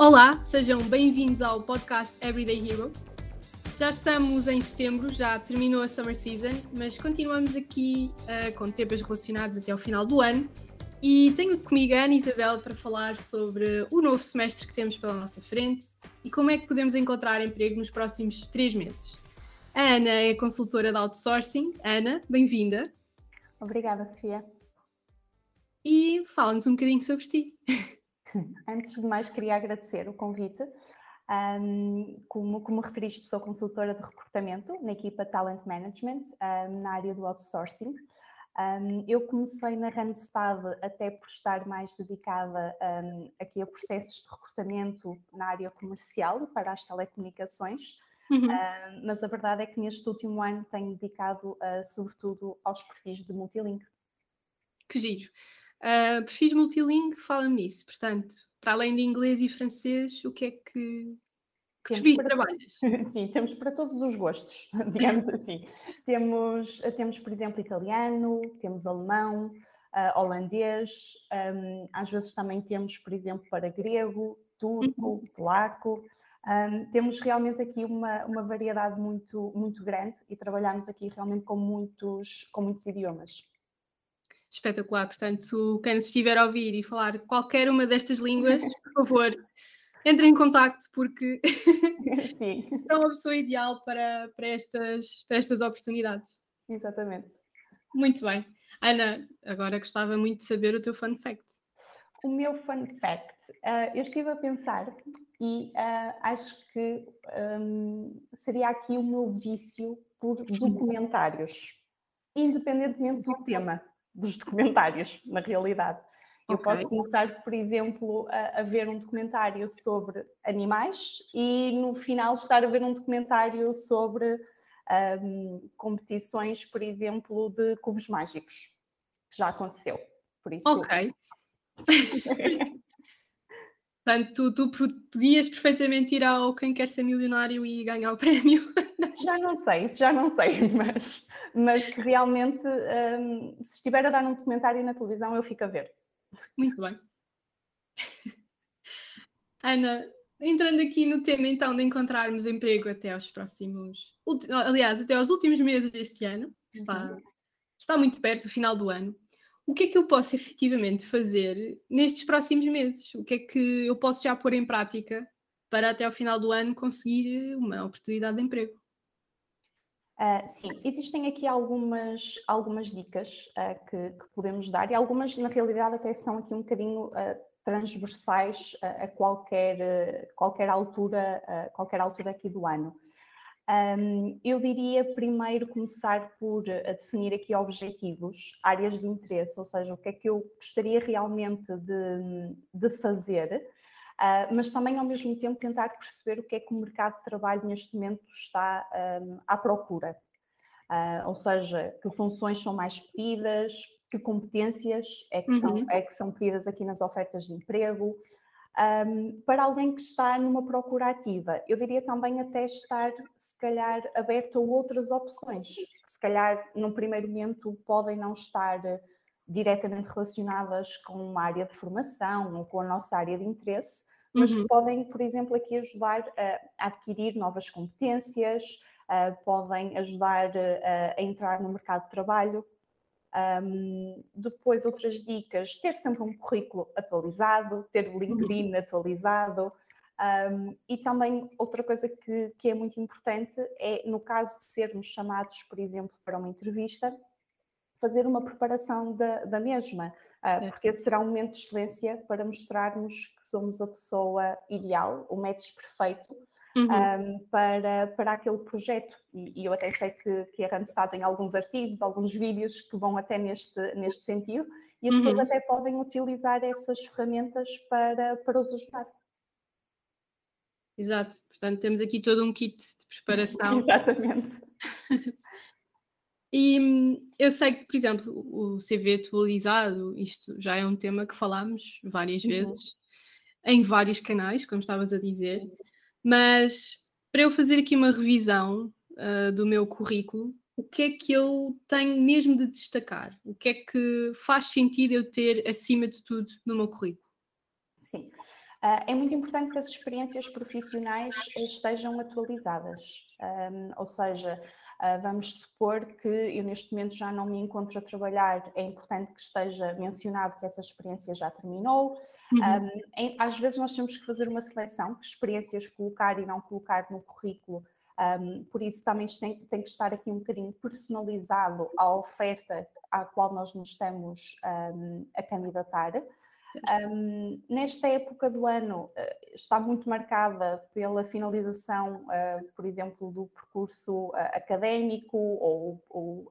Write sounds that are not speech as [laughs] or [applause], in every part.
Olá, sejam bem-vindos ao podcast Everyday Hero. Já estamos em setembro, já terminou a summer season, mas continuamos aqui uh, com temas relacionados até ao final do ano. E tenho comigo a Ana Isabel para falar sobre o novo semestre que temos pela nossa frente e como é que podemos encontrar emprego nos próximos três meses. A Ana é consultora de outsourcing. Ana, bem-vinda. Obrigada, Sofia. E fala-nos um bocadinho sobre ti. [laughs] [laughs] Antes de mais, queria agradecer o convite. Um, como, como referiste, sou consultora de recrutamento na equipa Talent Management, um, na área do outsourcing. Um, eu comecei na Randstad até por estar mais dedicada aqui a processos de recrutamento na área comercial para as telecomunicações, uhum. mas a verdade é que neste último ano tenho dedicado uh, sobretudo aos perfis de multilink. Que giro! Uh, perfis multilingue, fala-me nisso. Portanto, para além de inglês e francês, o que é que, que perfis para... trabalhas? [laughs] Sim, temos para todos os gostos, [laughs] digamos assim. temos, temos, por exemplo, italiano, temos alemão, uh, holandês, um, às vezes também temos, por exemplo, para grego, turco, uhum. polaco. Um, temos realmente aqui uma, uma variedade muito, muito grande e trabalhamos aqui realmente com muitos, com muitos idiomas espetacular. Portanto, quem nos estiver a ouvir e falar qualquer uma destas línguas, [laughs] por favor, entre em contacto porque [laughs] Sim. é uma pessoa ideal para, para, estas, para estas oportunidades. Exatamente. Muito bem. Ana, agora gostava muito de saber o teu fun fact. O meu fun fact, uh, eu estive a pensar e uh, acho que um, seria aqui o meu vício por documentários, independentemente do tema dos documentários, [laughs] na realidade. Eu okay. posso começar, por exemplo, a, a, ver um documentário sobre animais e no final estar a ver um documentário sobre um, competições, por exemplo, de cubos mágicos, que já aconteceu. Por isso. Ok. [laughs] Portanto, tu, tu, podias perfeitamente ir ao Quem Quer Ser Milionário e ganhar o prémio. Isso já não sei, isso já não sei, [laughs] mas, mas que realmente, um, se estiver a dar um documentário na televisão, eu fico a ver. Muito bem. Ana, entrando aqui no tema então de encontrarmos emprego até aos próximos, aliás, até aos últimos meses deste ano, está, uhum. está muito perto, o final do ano o que é que eu posso efetivamente fazer nestes próximos meses? O que é que eu posso já pôr em prática para até ao final do ano conseguir uma oportunidade de emprego? Uh, sim, existem aqui algumas, algumas dicas uh, que, que, podemos dar e algumas, na realidade, até são aqui um bocadinho uh, transversais a qualquer, qualquer, altura, qualquer altura aqui do ano. Um, eu diria primeiro começar por uh, definir aqui objetivos, áreas de interesse, ou seja, o que é que eu gostaria realmente de, de fazer, uh, mas também ao mesmo tempo tentar perceber o que é que o mercado de trabalho neste momento está um, à procura. Uh, ou seja, que funções são mais pedidas, que competências é que, uhum. são, é que são pedidas aqui nas ofertas de emprego, um, para alguém que está numa procura ativa. Eu diria também até estar calhar aberto a outras opções, que se calhar num primeiro momento podem não estar eh, diretamente relacionadas com uma área de formação ou com a nossa área de interesse, mas uhum. que podem, por exemplo, aqui ajudar a adquirir novas competências, uh, podem ajudar uh, a entrar no mercado de trabalho. Um, depois, outras dicas: ter sempre um currículo atualizado, ter o LinkedIn uhum. atualizado, um, e também outra coisa que, que, é muito importante é, no caso de sermos chamados, por exemplo, para uma entrevista, fazer uma preparação da, da mesma, uh, porque esse será um momento de excelência para mostrarmos que somos a pessoa ideal, o match perfeito uhum. um, para, para aquele projeto. E, e, eu até sei que, que a Randstad tem alguns artigos, alguns vídeos que vão até neste, neste sentido, e as uhum. pessoas até podem utilizar essas ferramentas para, para os ajudar. Exato, portanto temos aqui todo um kit de preparação. [laughs] Exatamente. e hum, eu sei que, por exemplo, o CV atualizado, isto já é um tema que falámos várias uhum. vezes, em vários canais, como estavas a dizer, mas para eu fazer aqui uma revisão uh, do meu currículo, o que é que eu tenho mesmo de destacar? O que é que faz sentido eu ter acima de tudo no meu currículo? Uh, é muito importante que as experiências profissionais estejam atualizadas, ou seja, uh, vamos supor que eu neste momento já não me encontro a trabalhar, é importante que esteja mencionado que essa experiência já terminou. Uhum. Um, às vezes nós temos que fazer uma seleção de experiências colocar e não colocar no currículo um, por isso também tem, tem, que estar aqui um bocadinho personalizado a oferta à qual nós nos estamos um, a candidatar. Um, nesta época do ano uh, está muito marcada pela finalização, uh, por exemplo, do percurso uh, académico ou, ou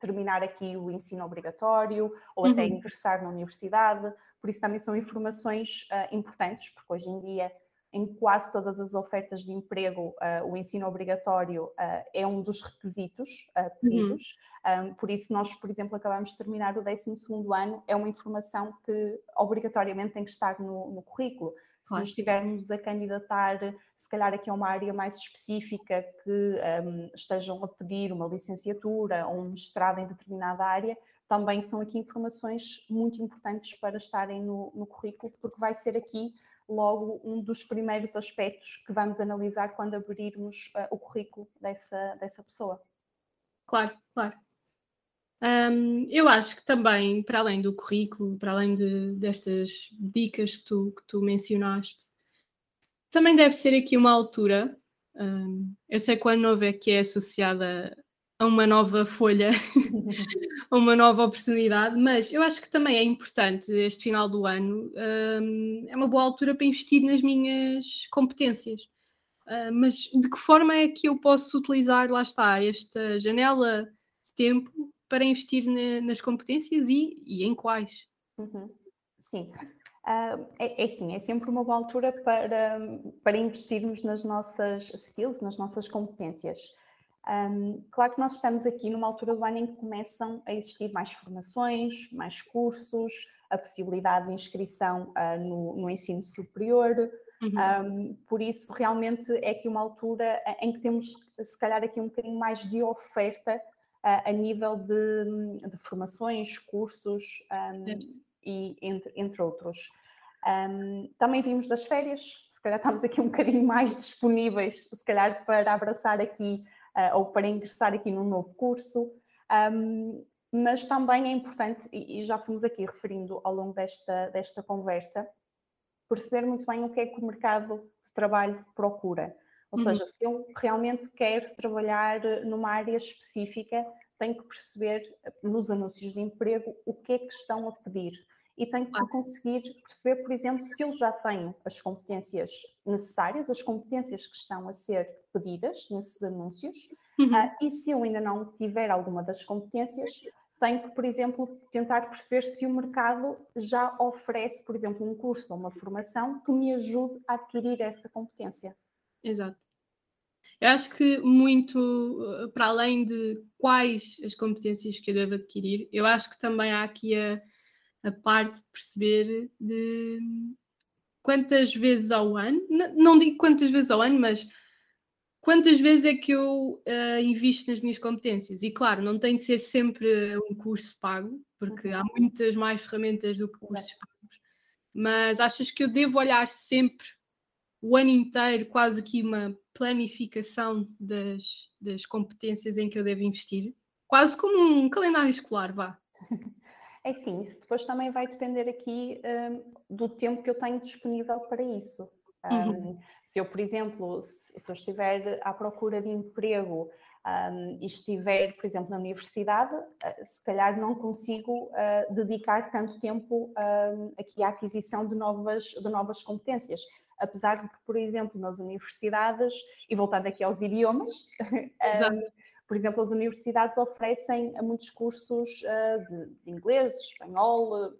terminar aqui o ensino obrigatório ou uhum. até ingressar na universidade. Por isso também são informações importantes, porque hoje em dia em quase todas as ofertas de emprego, uh, o ensino obrigatório uh, é um dos requisitos uh, pedidos. Uhum. Um, por isso, nós, por exemplo, acabamos de terminar o 12 ano, é uma informação que obrigatoriamente tem que estar no, no currículo. Se nos estivermos a candidatar, se calhar aqui a uma área mais específica que um, estejam a pedir uma licenciatura ou um mestrado em determinada área, também são aqui informações muito importantes para estarem no, no currículo, porque vai ser aqui logo um dos primeiros aspectos que vamos analisar quando abrirmos uh, o currículo dessa, dessa pessoa. Claro, claro. Um, eu acho que também, para além do currículo, para além de, destas dicas que tu, que tu mencionaste, também deve ser aqui uma altura. Um, eu sei que o ano novo é que é associada a uma nova folha, [laughs] uma nova oportunidade, mas eu acho que também é importante este final do ano, um, é uma boa altura para investir nas minhas competências. Uh, mas de que forma é que eu posso utilizar, lá está, esta janela de tempo para investir na, nas competências e, e em quais? Uhum. Sim. Uh, é, é sim, é sempre uma boa altura para, para investirmos nas nossas skills, nas nossas competências. Um, claro que nós estamos aqui numa altura do ano em que começam a existir mais formações, mais cursos, a possibilidade de inscrição uh, no, no, ensino superior. Uhum. Um, por isso, realmente é aqui uma altura em que temos, se calhar, aqui um bocadinho mais de oferta uh, a nível de, de formações, cursos um, e entre, entre outros. também vimos das férias, se calhar estamos aqui um bocadinho mais disponíveis, se calhar, para abraçar aqui uh, ou para ingressar aqui num novo curso. Um, mas também é importante, e já fomos aqui referindo ao longo desta, desta conversa, perceber muito bem o que é que o mercado de trabalho procura. Ou uhum. seja, se eu realmente quero trabalhar numa área específica, tenho que perceber nos anúncios de emprego o que é que estão a pedir e tenho que conseguir perceber, por exemplo, se eu já tenho as competências necessárias, as competências que estão a ser pedidas nesses anúncios, uhum. uh, e se eu ainda não tiver alguma das competências, tenho que, por exemplo, tentar perceber se o mercado já oferece, por exemplo, um curso ou uma formação que me ajude a adquirir essa competência. Exato. Eu acho que muito, uh, para além de quais as competências que eu devo adquirir, eu acho que também há aqui a a parte de perceber de quantas vezes ao ano, não digo quantas vezes ao ano, mas quantas vezes é que eu uh, invisto nas minhas competências? E claro, não tem de ser sempre um curso pago, porque há uhum. muitas mais ferramentas do que cursos pagos, mas achas que eu devo olhar sempre o ano inteiro, quase aqui uma planificação das, das competências em que eu devo investir? Quase como um calendário escolar, vá. [laughs] É sim, isso depois também vai depender aqui um, do tempo que eu tenho disponível para isso. Um, uhum. Se eu, por exemplo, se, se, eu estiver à procura de emprego um, e estiver, por exemplo, na universidade, uh, se calhar não consigo uh, dedicar tanto tempo hum, aqui à aquisição de novas, de novas competências. Apesar de que, por exemplo, nas universidades, e voltando aqui aos idiomas, [laughs] hum, por exemplo, as universidades oferecem muitos cursos uh, de, inglês, espanhol,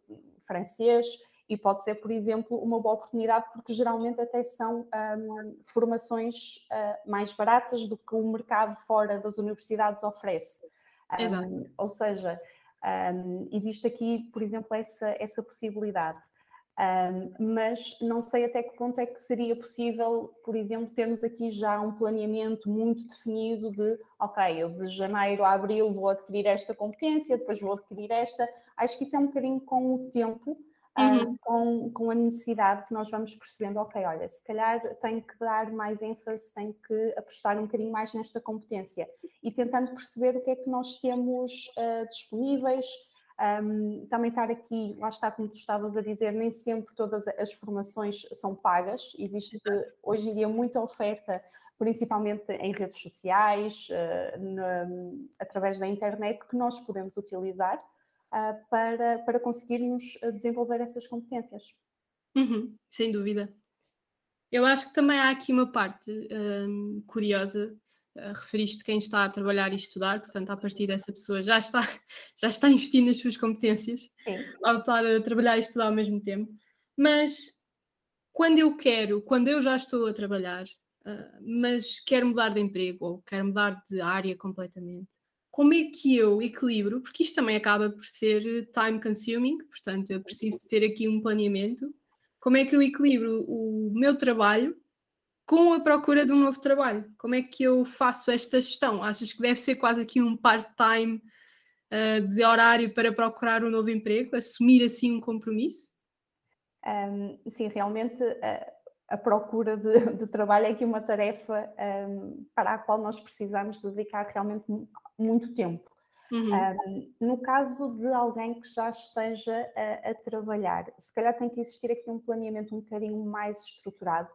francês, e pode ser, por exemplo, uma boa oportunidade, porque geralmente até são um, formações uh, mais baratas do que o mercado fora das universidades oferece. Um, ou seja, um, existe aqui, por exemplo, essa, essa possibilidade. Um, mas não sei até que ponto é que seria possível, por exemplo, termos aqui já um planeamento muito definido de, ok, eu de janeiro a abril vou adquirir esta competência, depois vou adquirir esta. Acho que isso é um bocadinho com o tempo uhum. com, com a necessidade que nós vamos percebendo, ok, olha, se calhar tenho que dar mais ênfase, tenho que apostar um bocadinho mais nesta competência e tentando perceber o que é que nós temos uh, disponíveis, um, também estar aqui, lá está como tu estavas a dizer, nem sempre todas as formações são pagas, existe hoje em dia muita oferta, principalmente em redes sociais, uh, através da internet, que nós podemos utilizar uh, para, para conseguirmos desenvolver essas competências. Uhum, sem dúvida. Eu acho que também há aqui uma parte um, curiosa referiste quem está a trabalhar e estudar, portanto, a partir dessa pessoa já está, [laughs] já está investindo nas suas competências Sim. ao estar a trabalhar e estudar ao mesmo tempo. Mas quando eu quero, quando eu já estou a trabalhar, uh, mas quero mudar de emprego ou quero mudar de área completamente, como é que eu equilibro? Porque isto também acaba por ser time consuming, portanto, eu preciso ter aqui um planeamento. Como é que eu equilibro o meu trabalho com a procura de um novo trabalho. Como é que eu faço esta gestão? Achas que deve ser quase aqui um part-time uh, de horário para procurar um novo emprego, assumir assim um compromisso? Um, sim, realmente a, a procura de, [laughs] de, trabalho é aqui uma tarefa um, para a qual nós precisamos dedicar realmente muito tempo. Uhum. Um, no caso de alguém que já esteja a, a, trabalhar, se calhar tem que existir aqui um planeamento um bocadinho mais estruturado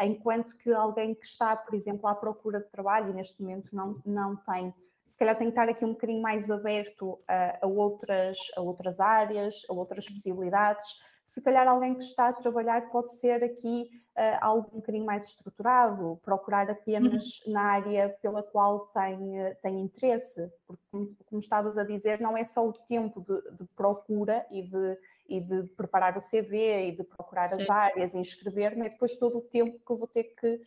enquanto que alguém que está, por exemplo, à procura de trabalho e neste momento não, não tem, se calhar tem que estar aqui um bocadinho mais aberto a, a outras, a outras áreas, a outras possibilidades. Se calhar alguém que está a trabalhar pode ser aqui uh, algo um bocadinho mais estruturado, procurar apenas uhum. na área pela qual tem, uh, tem interesse, porque, como, como estavas a dizer, não é só o tempo de, de procura e de e de preparar o CV e de procurar Sim. as áreas e inscrever-me, é depois todo o tempo que eu vou ter que,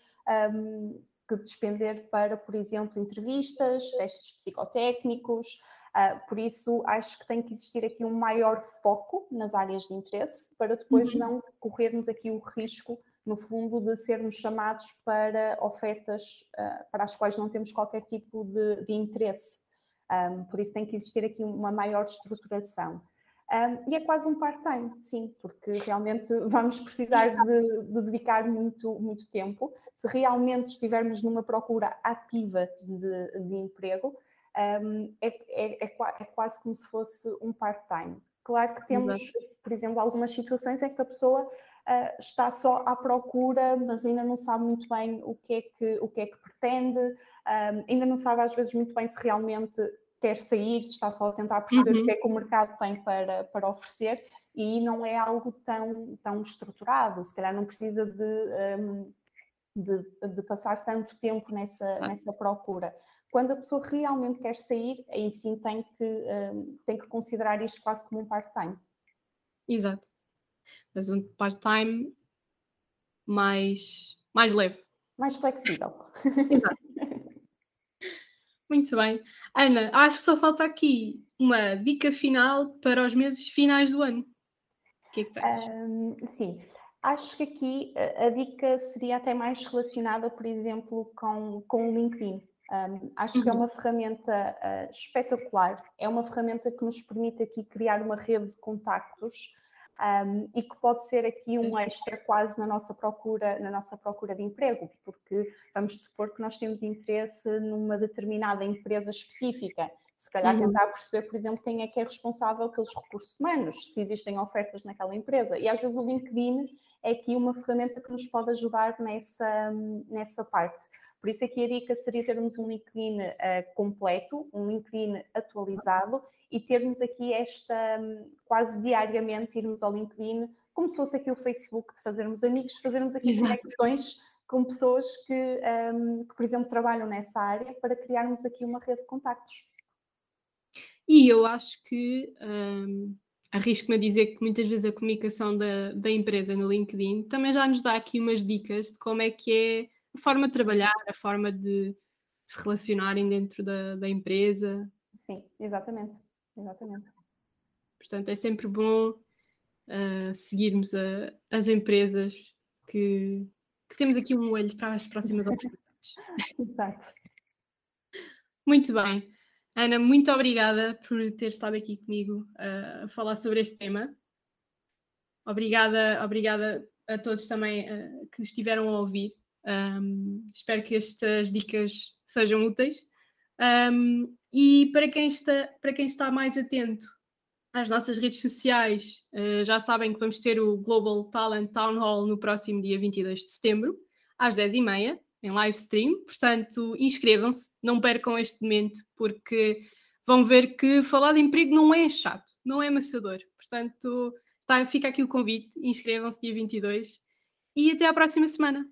um, que despender para, por exemplo, entrevistas, testes psicotécnicos. Uh, por isso, acho que tem que existir aqui um maior foco nas áreas de interesse para depois uhum. não corrermos aqui o risco, no fundo, de sermos chamados para ofertas uh, para as quais não temos qualquer tipo de, de interesse. Um, por isso, tem que existir aqui uma maior estruturação. Um, e é quase um part-time, sim, porque realmente [laughs] vamos precisar de, de, dedicar muito, muito tempo. Se realmente estivermos numa procura ativa de, de emprego, um, é, é, é, é, quase como se fosse um part-time. Claro que temos, Exato. por exemplo, algumas situações em que a pessoa uh, está só à procura, mas ainda não sabe muito bem o que é que, o que, é que pretende, um, ainda não sabe às vezes muito bem se realmente quer sair, está só a tentar perceber uhum. o que é que o mercado tem para, para oferecer e não é algo tão, tão estruturado, se calhar não precisa de, um, de, de, passar tanto tempo nessa, nessa procura. Quando a pessoa realmente quer sair, aí sim tem que, um, tem que considerar isto quase como um part-time. Exato. Mas um part-time mais, mais leve. Mais flexível. Exato. Muito bem. Ana, acho que só falta aqui uma dica final para os meses finais do ano. O que é que tens? Um, sim, acho que aqui a, dica seria até mais relacionada, por exemplo, com, com o LinkedIn. Um, acho uhum. que é uhum. uma ferramenta uh, espetacular, é uma ferramenta que nos permite aqui criar uma rede de contactos um, e que pode ser aqui um extra quase na nossa procura, na nossa procura de emprego, porque vamos supor que nós temos interesse numa determinada empresa específica. Se calhar uhum. tentar perceber, por exemplo, quem é que é responsável pelos recursos humanos, se existem ofertas naquela empresa. E às vezes o LinkedIn é aqui uma ferramenta que nos pode ajudar nessa, nessa parte. Por isso aqui a dica seria termos um LinkedIn uh, completo, um LinkedIn atualizado e termos aqui esta, um, quase diariamente, irmos ao LinkedIn, como se fosse aqui o Facebook, de fazermos amigos, fazermos aqui Exato. conexões com pessoas que, um, que, por exemplo, trabalham nessa área, para criarmos aqui uma rede de contactos. E eu acho que um, arrisco-me a dizer que muitas vezes a comunicação da, da empresa no LinkedIn também já nos dá aqui umas dicas de como é que é a forma de trabalhar, a forma de se relacionarem dentro da, da empresa. Sim, exatamente. exatamente. Portanto, é sempre bom uh, seguirmos a, as empresas que, que, temos aqui um olho para as próximas [laughs] oportunidades. Exato. Muito bem. Ana, muito obrigada por ter estado aqui comigo uh, a falar sobre este tema. obrigada, obrigada a todos também uh, que estiveram a ouvir. Um, espero que estas dicas sejam úteis. Um, e para quem, está, para quem está mais atento às nossas redes sociais, uh, já sabem que vamos ter o Global Talent Town Hall no próximo dia 22 de setembro, às 10h30, em live stream. Portanto, inscrevam-se, não percam este momento, porque vão ver que falar de emprego não é chato, não é amassador. Portanto, tá, fica aqui o convite, inscrevam-se dia 22 e até à próxima semana.